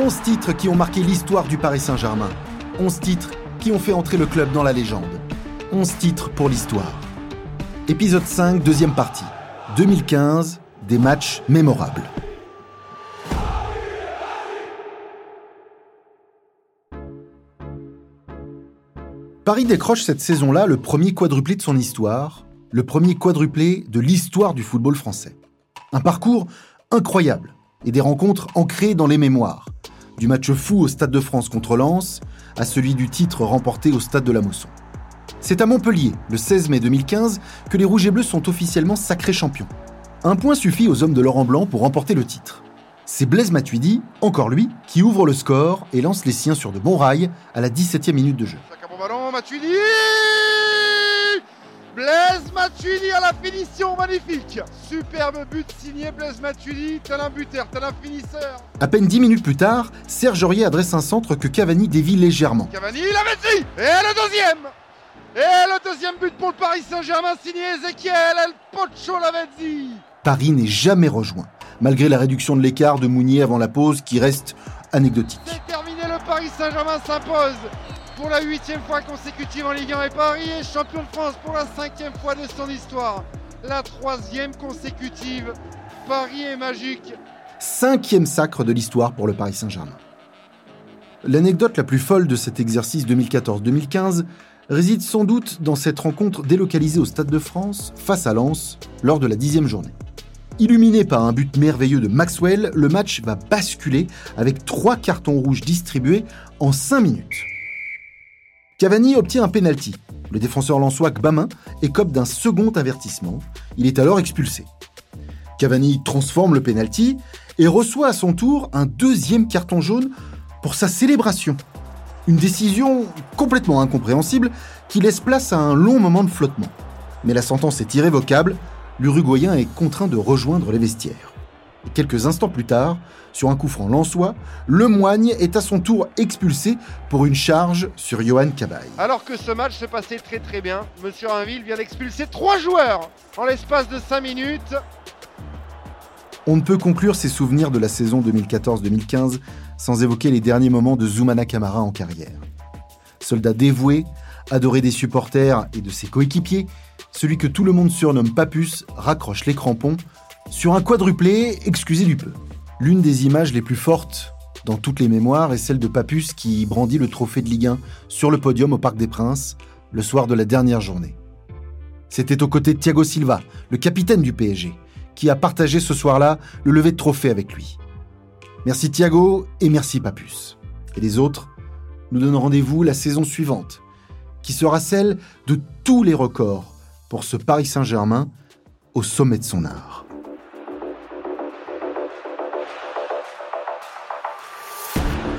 11 titres qui ont marqué l'histoire du Paris Saint-Germain. 11 titres qui ont fait entrer le club dans la légende. 11 titres pour l'histoire. Épisode 5, deuxième partie. 2015, des matchs mémorables. Paris décroche cette saison-là le premier quadruplé de son histoire, le premier quadruplé de l'histoire du football français. Un parcours incroyable et des rencontres ancrées dans les mémoires. Du match fou au Stade de France contre Lens à celui du titre remporté au Stade de la Mosson. C'est à Montpellier, le 16 mai 2015, que les Rouges et Bleus sont officiellement sacrés champions. Un point suffit aux hommes de Laurent Blanc pour remporter le titre. C'est Blaise Matuidi, encore lui, qui ouvre le score et lance les siens sur de bons rails à la 17e minute de jeu. Blaise Matuidi à la finition magnifique. Superbe but signé Blaise Matuidi, tel un buteur, tel un finisseur. À peine 10 minutes plus tard, Serge Aurier adresse un centre que Cavani dévie légèrement. Cavani, il avait dit Et le deuxième. Et le deuxième but pour le Paris Saint-Germain signé Ezequiel El Pocho Lavezzi. Paris n'est jamais rejoint, malgré la réduction de l'écart de Mounier avant la pause qui reste anecdotique. C'est terminé, le Paris Saint-Germain s'impose pour la huitième fois consécutive en Ligue 1 et Paris est champion de France pour la cinquième fois de son histoire. La troisième consécutive. Paris est magique. Cinquième sacre de l'histoire pour le Paris Saint-Germain. L'anecdote la plus folle de cet exercice 2014-2015 réside sans doute dans cette rencontre délocalisée au Stade de France face à Lens lors de la dixième journée. Illuminé par un but merveilleux de Maxwell, le match va basculer avec trois cartons rouges distribués en cinq minutes. Cavani obtient un penalty. Le défenseur lançois Gbamin écope d'un second avertissement. Il est alors expulsé. Cavani transforme le penalty et reçoit à son tour un deuxième carton jaune pour sa célébration. Une décision complètement incompréhensible qui laisse place à un long moment de flottement. Mais la sentence est irrévocable, l'Uruguayen est contraint de rejoindre les vestiaires. Et quelques instants plus tard, sur un coup franc lensois, le Moigne est à son tour expulsé pour une charge sur Johan Cabaye. Alors que ce match se passait très très bien, Monsieur Rainville vient d'expulser trois joueurs en l'espace de 5 minutes. On ne peut conclure ses souvenirs de la saison 2014-2015 sans évoquer les derniers moments de Zoumana Camara en carrière. Soldat dévoué, adoré des supporters et de ses coéquipiers, celui que tout le monde surnomme Papus raccroche les crampons sur un quadruplé, excusez du peu. L'une des images les plus fortes dans toutes les mémoires est celle de Papus qui brandit le trophée de Ligue 1 sur le podium au Parc des Princes le soir de la dernière journée. C'était aux côtés de Thiago Silva, le capitaine du PSG, qui a partagé ce soir-là le lever de trophée avec lui. Merci Thiago et merci Papus. Et les autres, nous donnons rendez-vous la saison suivante, qui sera celle de tous les records pour ce Paris Saint-Germain au sommet de son art.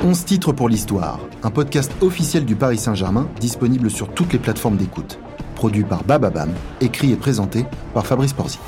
11 titres pour l'histoire, un podcast officiel du Paris Saint-Germain disponible sur toutes les plateformes d'écoute. Produit par Bababam, écrit et présenté par Fabrice Porzic.